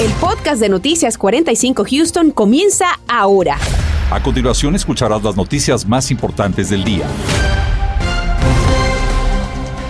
El podcast de Noticias 45 Houston comienza ahora. A continuación escucharás las noticias más importantes del día.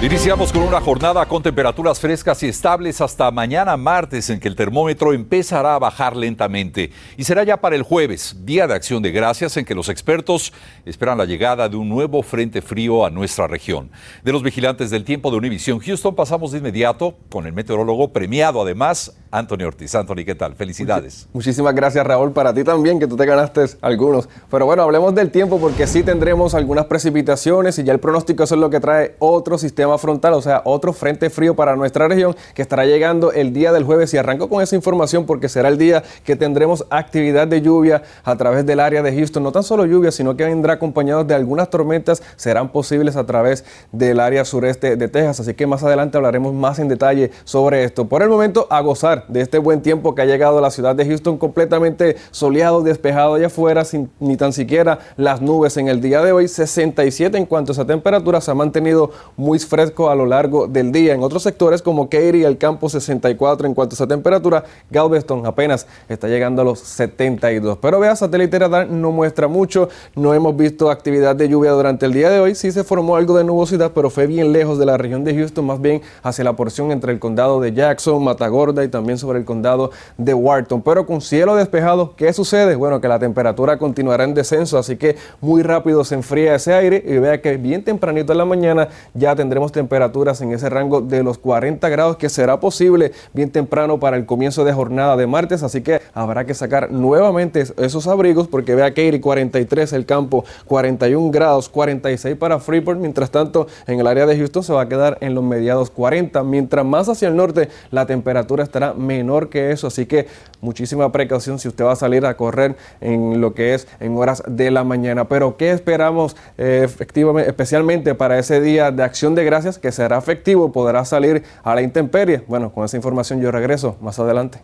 Iniciamos con una jornada con temperaturas frescas y estables hasta mañana martes en que el termómetro empezará a bajar lentamente y será ya para el jueves, día de acción de gracias en que los expertos esperan la llegada de un nuevo frente frío a nuestra región. De los vigilantes del tiempo de Univisión Houston pasamos de inmediato con el meteorólogo premiado además, Anthony Ortiz. Anthony, ¿qué tal? Felicidades. muchísimas gracias Raúl, para ti también que tú te ganaste algunos. Pero bueno, hablemos del tiempo porque sí tendremos algunas precipitaciones y ya el pronóstico es lo que trae otro sistema frontal, o sea, otro frente frío para nuestra región que estará llegando el día del jueves. Y arranco con esa información porque será el día que tendremos actividad de lluvia a través del área de Houston. No tan solo lluvia, sino que vendrá acompañado de algunas tormentas, serán posibles a través del área sureste de Texas. Así que más adelante hablaremos más en detalle sobre esto. Por el momento, a gozar de este buen tiempo que ha llegado a la ciudad de Houston completamente soleado, despejado allá afuera, sin ni tan siquiera las nubes en el día de hoy. 67 en cuanto a esa temperatura se ha mantenido muy fresco a lo largo del día. En otros sectores como Katy, el campo 64 en cuanto a esa temperatura, Galveston apenas está llegando a los 72. Pero vea, satélite radar no muestra mucho, no hemos visto actividad de lluvia durante el día de hoy, sí se formó algo de nubosidad, pero fue bien lejos de la región de Houston, más bien hacia la porción entre el condado de Jackson, Matagorda y también sobre el condado de Wharton. Pero con cielo despejado, ¿qué sucede? Bueno, que la temperatura continuará en descenso, así que muy rápido se enfría ese aire y vea que bien tempranito en la mañana ya tendremos temperaturas en ese rango de los 40 grados que será posible bien temprano para el comienzo de jornada de martes, así que habrá que sacar nuevamente esos abrigos porque vea Katy 43 el campo, 41 grados, 46 para Freeport, mientras tanto en el área de Houston se va a quedar en los mediados 40, mientras más hacia el norte la temperatura estará menor que eso, así que muchísima precaución si usted va a salir a correr en lo que es en horas de la mañana, pero ¿qué esperamos eh, efectivamente, especialmente para ese día de acción de gracias? que será efectivo, podrá salir a la intemperie. Bueno, con esa información yo regreso más adelante.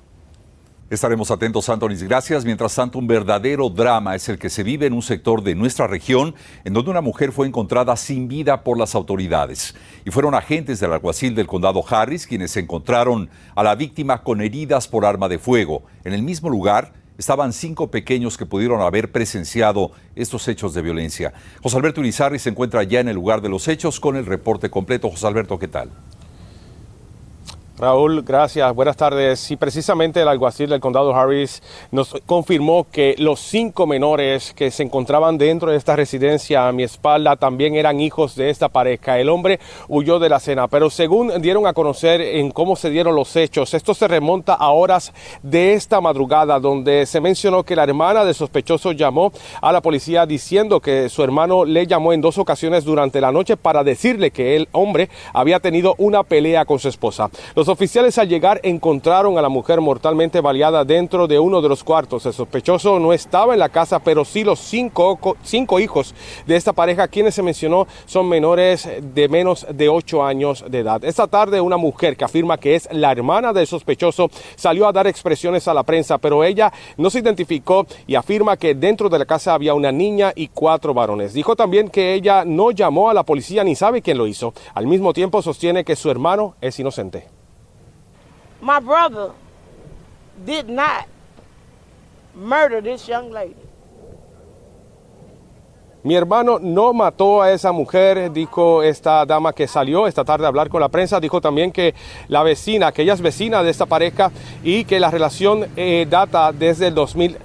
Estaremos atentos, Antonis. Gracias. Mientras tanto, un verdadero drama es el que se vive en un sector de nuestra región en donde una mujer fue encontrada sin vida por las autoridades. Y fueron agentes del alguacil del condado Harris quienes encontraron a la víctima con heridas por arma de fuego. En el mismo lugar, estaban cinco pequeños que pudieron haber presenciado estos hechos de violencia. José Alberto Urizarri se encuentra ya en el lugar de los hechos con el reporte completo. José Alberto, ¿qué tal? Raúl, gracias. Buenas tardes. Y precisamente el alguacil del condado Harris nos confirmó que los cinco menores que se encontraban dentro de esta residencia a mi espalda también eran hijos de esta pareja. El hombre huyó de la cena, pero según dieron a conocer en cómo se dieron los hechos, esto se remonta a horas de esta madrugada, donde se mencionó que la hermana del sospechoso llamó a la policía diciendo que su hermano le llamó en dos ocasiones durante la noche para decirle que el hombre había tenido una pelea con su esposa. Oficiales al llegar encontraron a la mujer mortalmente baleada dentro de uno de los cuartos. El sospechoso no estaba en la casa, pero sí los cinco, cinco hijos de esta pareja, quienes se mencionó son menores de menos de ocho años de edad. Esta tarde una mujer que afirma que es la hermana del sospechoso salió a dar expresiones a la prensa, pero ella no se identificó y afirma que dentro de la casa había una niña y cuatro varones. Dijo también que ella no llamó a la policía ni sabe quién lo hizo. Al mismo tiempo sostiene que su hermano es inocente. My brother did not murder this young lady. Mi hermano no mató a esa mujer, dijo esta dama que salió esta tarde a hablar con la prensa. Dijo también que la vecina, que ella es vecina de esta pareja y que la relación eh, data desde el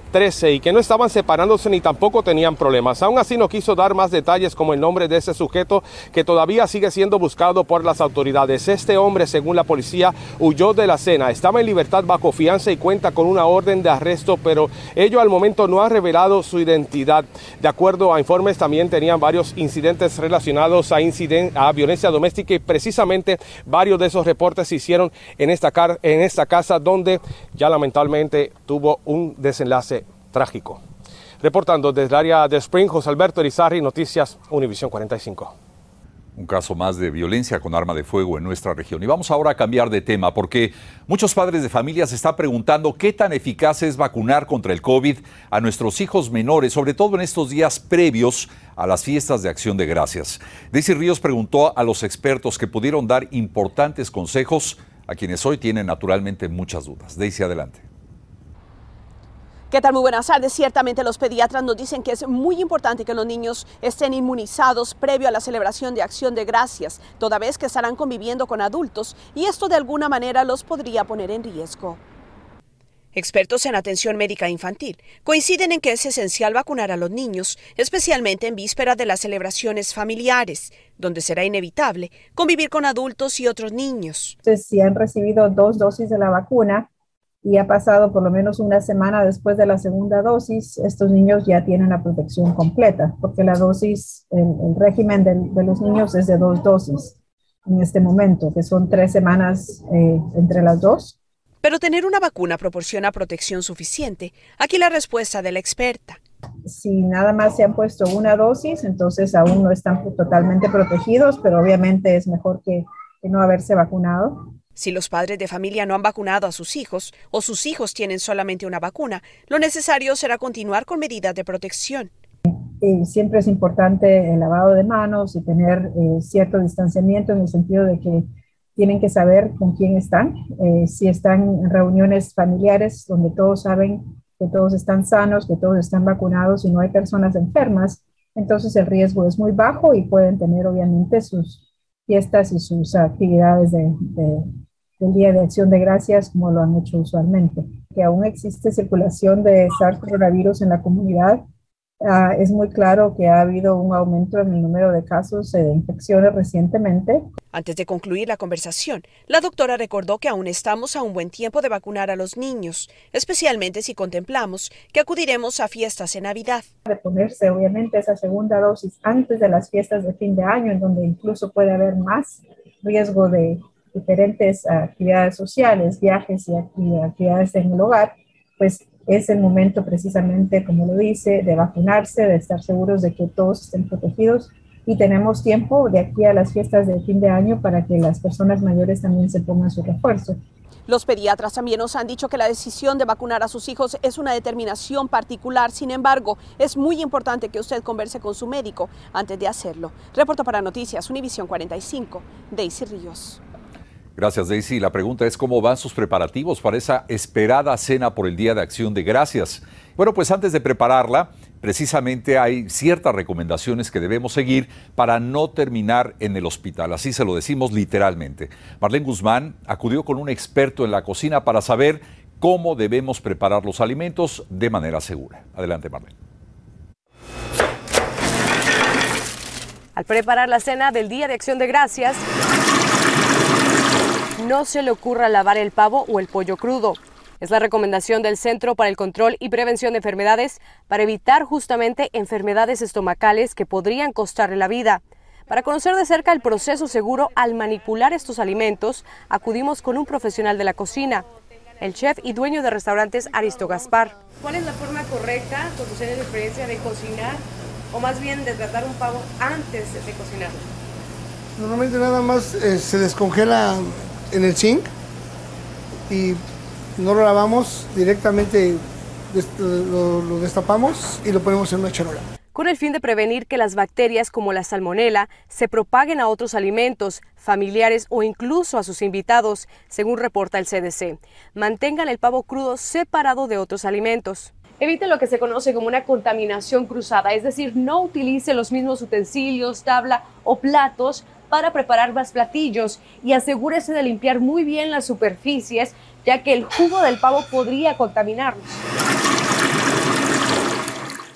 2013 y que no estaban separándose ni tampoco tenían problemas. Aún así no quiso dar más detalles como el nombre de ese sujeto que todavía sigue siendo buscado por las autoridades. Este hombre, según la policía, huyó de la cena. Estaba en libertad bajo fianza y cuenta con una orden de arresto, pero ello al momento no ha revelado su identidad. De acuerdo a informes también tenían varios incidentes relacionados a, a violencia doméstica y precisamente varios de esos reportes se hicieron en esta, en esta casa donde ya lamentablemente tuvo un desenlace trágico. Reportando desde el área de Spring, José Alberto Erizarri, Noticias Univisión 45 un caso más de violencia con arma de fuego en nuestra región. Y vamos ahora a cambiar de tema porque muchos padres de familia se están preguntando qué tan eficaz es vacunar contra el COVID a nuestros hijos menores, sobre todo en estos días previos a las fiestas de acción de gracias. Daisy Ríos preguntó a los expertos que pudieron dar importantes consejos a quienes hoy tienen naturalmente muchas dudas. Daisy, adelante. ¿Qué tal? Muy buenas tardes. Ciertamente los pediatras nos dicen que es muy importante que los niños estén inmunizados previo a la celebración de Acción de Gracias, toda vez que estarán conviviendo con adultos y esto de alguna manera los podría poner en riesgo. Expertos en atención médica infantil coinciden en que es esencial vacunar a los niños, especialmente en vísperas de las celebraciones familiares, donde será inevitable convivir con adultos y otros niños. Si han recibido dos dosis de la vacuna, y ha pasado por lo menos una semana después de la segunda dosis, estos niños ya tienen la protección completa, porque la dosis, el, régimen de, los niños es de dos dosis en este momento, que son tres semanas eh, entre las dos. Pero tener una vacuna proporciona protección suficiente. Aquí la respuesta de la experta. Si nada más se han puesto una dosis, entonces aún no están totalmente protegidos, pero obviamente es mejor que, que no haberse vacunado. Si los padres de familia no han vacunado a sus hijos o sus hijos tienen solamente una vacuna, lo necesario será continuar con medidas de protección. siempre es importante el lavado de manos y tener eh, cierto distanciamiento en el sentido de que tienen que saber con quién están. Eh, si están en reuniones familiares donde todos saben que todos están sanos, que todos están vacunados y no hay personas enfermas, entonces el riesgo es muy bajo y pueden tener obviamente sus fiestas y sus actividades de, el Día de Acción de Gracias como lo han hecho usualmente. Que aún existe circulación de SARS coronavirus en la comunidad. Ah, es muy claro que ha habido un aumento en el número de casos de infecciones recientemente. Antes de concluir la conversación, la doctora recordó que aún estamos a un buen tiempo de vacunar a los niños, especialmente si contemplamos que acudiremos a fiestas en Navidad. De ponerse obviamente esa segunda dosis antes de las fiestas de fin de año, en donde incluso puede haber más riesgo de diferentes actividades sociales, viajes y actividades en el hogar, pues es el momento precisamente, como lo dice, de vacunarse, de estar seguros de que todos estén protegidos y tenemos tiempo de aquí a las fiestas de fin de año para que las personas mayores también se pongan su refuerzo. Los pediatras también nos han dicho que la decisión de vacunar a sus hijos es una determinación particular. Sin embargo, es muy importante que usted converse con su médico antes de hacerlo. Reporto para Noticias Univisión 45, Daisy Ríos. Gracias, Daisy. La pregunta es cómo van sus preparativos para esa esperada cena por el Día de Acción de Gracias. Bueno, pues antes de prepararla, precisamente hay ciertas recomendaciones que debemos seguir para no terminar en el hospital. Así se lo decimos literalmente. Marlene Guzmán acudió con un experto en la cocina para saber cómo debemos preparar los alimentos de manera segura. Adelante, Marlene. Al preparar la cena del Día de Acción de Gracias, no se le ocurra lavar el pavo o el pollo crudo. Es la recomendación del Centro para el Control y Prevención de Enfermedades para evitar justamente enfermedades estomacales que podrían costarle la vida. Para conocer de cerca el proceso seguro al manipular estos alimentos, acudimos con un profesional de la cocina, el chef y dueño de restaurantes Aristo Gaspar. ¿Cuál es la forma correcta, con de experiencia, de cocinar o más bien de tratar un pavo antes de cocinarlo? Normalmente nada más eh, se descongela en el zinc y no lo lavamos directamente, lo, destapamos y lo ponemos en una charola. Con el fin de prevenir que las bacterias como la salmonela se propaguen a otros alimentos, familiares o incluso a sus invitados, según reporta el CDC. Mantengan el pavo crudo separado de otros alimentos. Evite lo que se conoce como una contaminación cruzada, es decir, no utilice los mismos utensilios, tabla o platos para preparar más platillos y asegúrese de limpiar muy bien las superficies, ya que el jugo del pavo podría contaminarlos.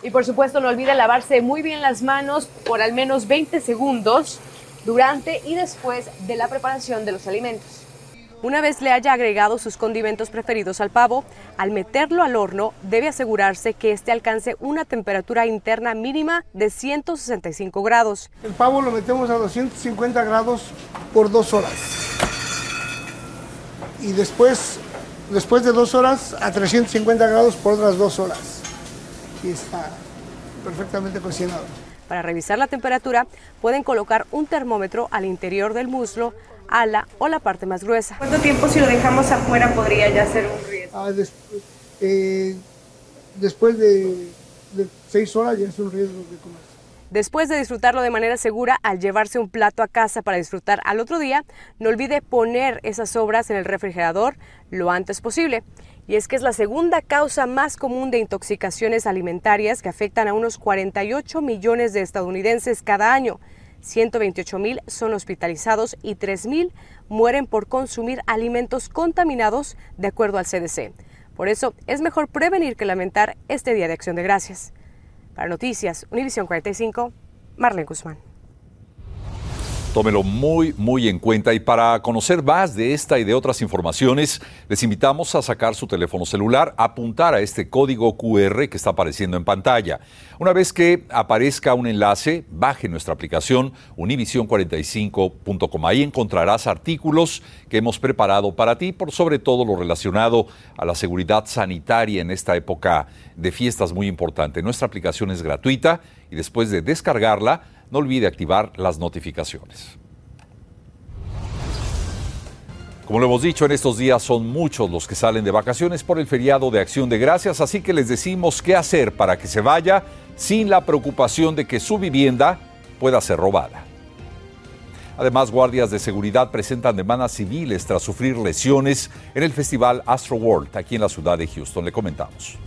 Y por supuesto no olvide lavarse muy bien las manos por al menos 20 segundos durante y después de la preparación de los alimentos. Una vez le haya agregado sus condimentos preferidos al pavo, al meterlo al horno debe asegurarse que éste alcance una temperatura interna mínima de 165 grados. El pavo lo metemos a 250 grados por dos horas. Y después, después de dos horas, a 350 grados por otras dos horas. Y está perfectamente cocinado. Para revisar la temperatura, pueden colocar un termómetro al interior del muslo ala o la parte más gruesa. ¿Cuánto tiempo si lo dejamos afuera podría ya ser un riesgo? Ah, eh, después de, seis horas ya es un riesgo de comer. Después de disfrutarlo de manera segura, al llevarse un plato a casa para disfrutar al otro día, no olvide poner esas sobras en el refrigerador lo antes posible. Y es que es la segunda causa más común de intoxicaciones alimentarias que afectan a unos 48 millones de estadounidenses cada año. 128 mil son hospitalizados y 3 mil mueren por consumir alimentos contaminados, de acuerdo al CDC. Por eso es mejor prevenir que lamentar este Día de Acción de Gracias. Para Noticias, Univisión 45, Marlene Guzmán. Tómelo muy, muy en cuenta y para conocer más de esta y de otras informaciones, les invitamos a sacar su teléfono celular, apuntar a este código QR que está apareciendo en pantalla. Una vez que aparezca un enlace, baje nuestra aplicación univision45.com. Ahí encontrarás artículos que hemos preparado para ti, por sobre todo lo relacionado a la seguridad sanitaria en esta época de fiestas muy importante. Nuestra aplicación es gratuita y después de descargarla, no olvide activar las notificaciones. Como lo hemos dicho, en estos días son muchos los que salen de vacaciones por el feriado de Acción de Gracias, así que les decimos qué hacer para que se vaya sin la preocupación de que su vivienda pueda ser robada. Además, guardias de seguridad presentan demandas civiles tras sufrir lesiones en el festival Astro World aquí en la ciudad de Houston. Le comentamos.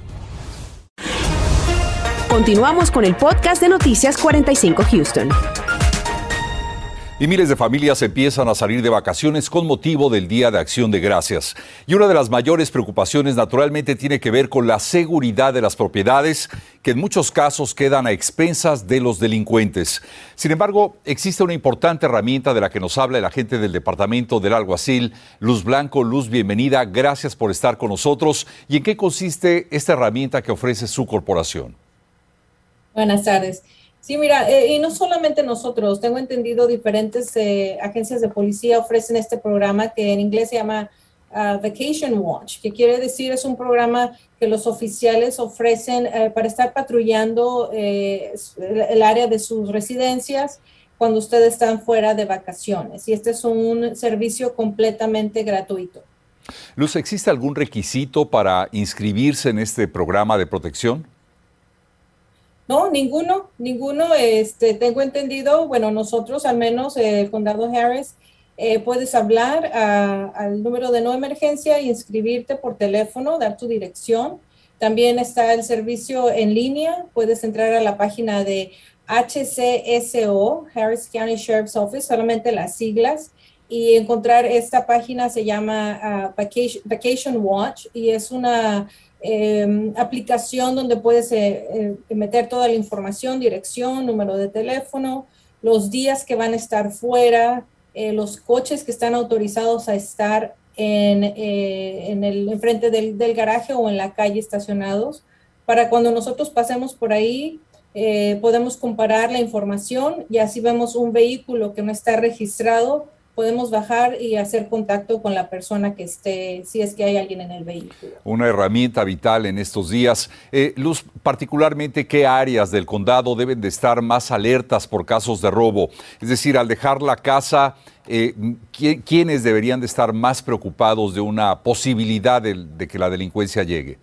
Continuamos con el podcast de Noticias 45 Houston. Y miles de familias empiezan a salir de vacaciones con motivo del Día de Acción de Gracias. Y una de las mayores preocupaciones naturalmente tiene que ver con la seguridad de las propiedades, que en muchos casos quedan a expensas de los delincuentes. Sin embargo, existe una importante herramienta de la que nos habla el agente del Departamento del Alguacil, Luz Blanco. Luz, bienvenida. Gracias por estar con nosotros. ¿Y en qué consiste esta herramienta que ofrece su corporación? Buenas tardes. Sí, mira, eh, y no solamente nosotros, tengo entendido diferentes eh, agencias de policía ofrecen este programa que en inglés se llama ah, Vacation Watch, que quiere decir es un programa que los oficiales ofrecen eh, para estar patrullando el área de sus residencias cuando ustedes están fuera de vacaciones. Y este es un servicio completamente gratuito. Luz, ¿existe algún requisito para inscribirse en este programa de protección? No, ninguno, ninguno. Este, tengo entendido, bueno, nosotros al menos, el condado Harris, eh, puedes hablar al número de no emergencia y inscribirte por teléfono, dar tu dirección. También está el servicio en línea, puedes entrar a la página de HCSO, Harris County Sheriff's Office, solamente las siglas, y encontrar esta página se llama ah, Vacation Watch y es una Em, aplicación donde puedes eh, eh, meter toda la información, dirección, número de teléfono, los días que van a estar fuera, eh, los coches que están autorizados a estar en, en el enfrente del, del, garaje o en la calle estacionados, para cuando nosotros pasemos por ahí, podemos comparar la información y así vemos un vehículo que no está registrado podemos bajar y hacer contacto con la persona que esté, si es que hay alguien en el vehículo. Una herramienta vital en estos días. Eh, Luz, particularmente, ¿qué áreas del condado deben de estar más alertas por casos de robo? Es decir, al dejar la casa, eh, ¿quiénes deberían de estar más preocupados de una posibilidad de, que la delincuencia llegue?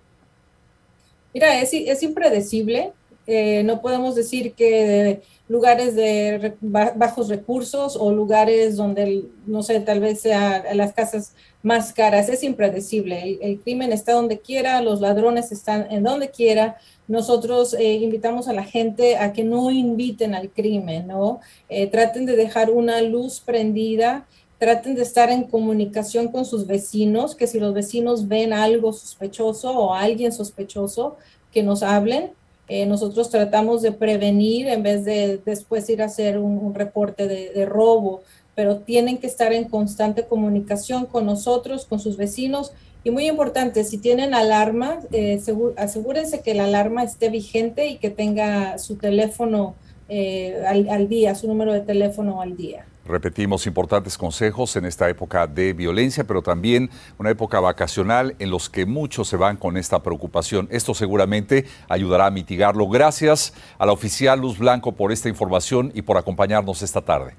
Mira, es, es impredecible. Eh, no podemos decir que lugares de bajos recursos o lugares donde, no sé, tal vez sea las casas más caras. Es impredecible. El, crimen está donde quiera, los ladrones están en donde quiera. Nosotros eh, invitamos a la gente a que no inviten al crimen, ¿no? Eh, traten de dejar una luz prendida traten de estar en comunicación con sus vecinos, que si los vecinos ven algo sospechoso o alguien sospechoso, que nos hablen eh, nosotros tratamos de prevenir en vez de después ir a hacer un, reporte de, robo, pero tienen que estar en constante comunicación con nosotros, con sus vecinos. Y muy importante, si tienen alarma, eh, asegúrense que la alarma esté vigente y que tenga su teléfono eh, al día, su número de teléfono al día. Repetimos importantes consejos en esta época de violencia, pero también una época vacacional en los que muchos se van con esta preocupación. Esto seguramente ayudará a mitigarlo. Gracias a la oficial Luz Blanco por esta información y por acompañarnos esta tarde.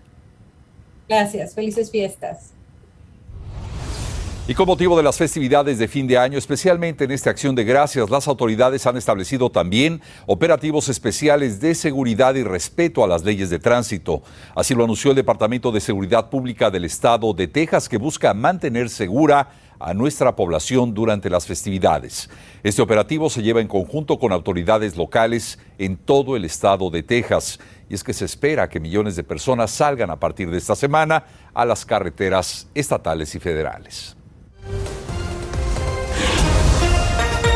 Gracias, felices fiestas. Y con motivo de las festividades de fin de año, especialmente en esta acción de gracias, las autoridades han establecido también operativos especiales de seguridad y respeto a las leyes de tránsito. Así lo anunció el Departamento de Seguridad Pública del Estado de Texas, que busca mantener segura a nuestra población durante las festividades. Este operativo se lleva en conjunto con autoridades locales en todo el estado de Texas. Y es que se espera que millones de personas salgan a partir de esta semana a las carreteras estatales y federales.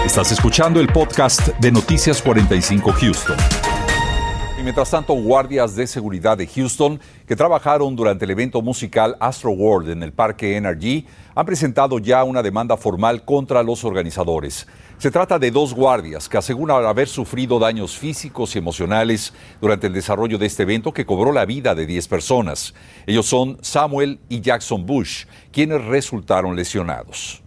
Estás escuchando el podcast de Noticias 45 Houston. Mientras tanto, guardias de seguridad de Houston que trabajaron durante el evento musical Astro World en el Parque NRG han presentado ya una demanda formal contra los organizadores. Se trata de dos guardias que aseguran haber sufrido daños físicos y emocionales durante el desarrollo de este evento que cobró la vida de 10 personas. Ellos son Samuel y Jackson Bush, quienes resultaron lesionados.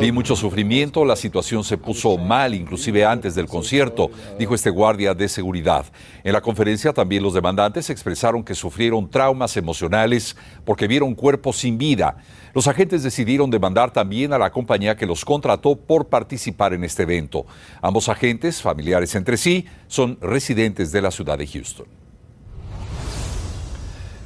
Vi mucho sufrimiento, la situación se puso mal inclusive antes del concierto, dijo este guardia de seguridad. En la conferencia también los demandantes expresaron que sufrieron traumas emocionales porque vieron cuerpos sin vida. Los agentes decidieron demandar también a la compañía que los contrató por participar en este evento. Ambos agentes, familiares entre sí, son residentes de la ciudad de Houston.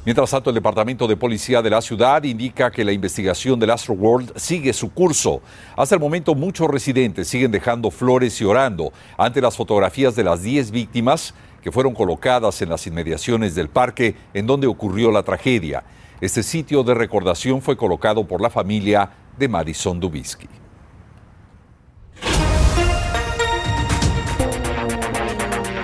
Mientras tanto, el Departamento de Policía de la ciudad indica que la investigación del Astro World sigue su curso. Hasta el momento, muchos residentes siguen dejando flores y orando ante las fotografías de las 10 víctimas que fueron colocadas en las inmediaciones del parque en donde ocurrió la tragedia. Este sitio de recordación fue colocado por la familia de Madison Dubisky.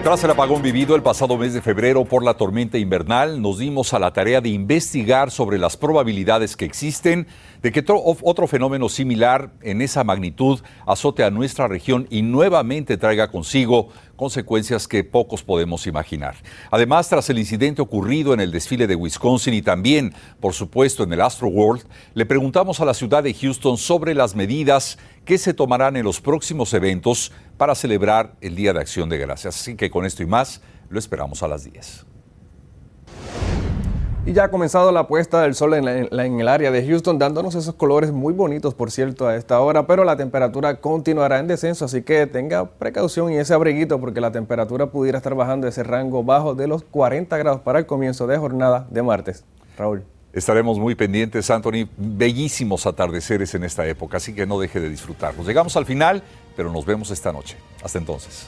Tras el apagón vivido el pasado mes de febrero por la tormenta invernal, nos dimos a la tarea de investigar sobre las probabilidades que existen de que otro fenómeno similar en esa magnitud azote a nuestra región y nuevamente traiga consigo consecuencias que pocos podemos imaginar. Además, tras el incidente ocurrido en el desfile de Wisconsin y también, por supuesto, en el Astro World, le preguntamos a la ciudad de Houston sobre las medidas que se tomarán en los próximos eventos para celebrar el Día de Acción de Gracias. Así que con esto y más, lo esperamos a las 10. Y ya ha comenzado la puesta del sol en, el área de Houston, dándonos esos colores muy bonitos, por cierto, a esta hora, pero la temperatura continuará en descenso, así que tenga precaución y ese abriguito, porque la temperatura pudiera estar bajando ese rango bajo de los 40 grados para el comienzo de jornada de martes. Raúl. Estaremos muy pendientes, Anthony. Bellísimos atardeceres en esta época, así que no deje de disfrutarlos. Llegamos al final, pero nos vemos esta noche. Hasta entonces.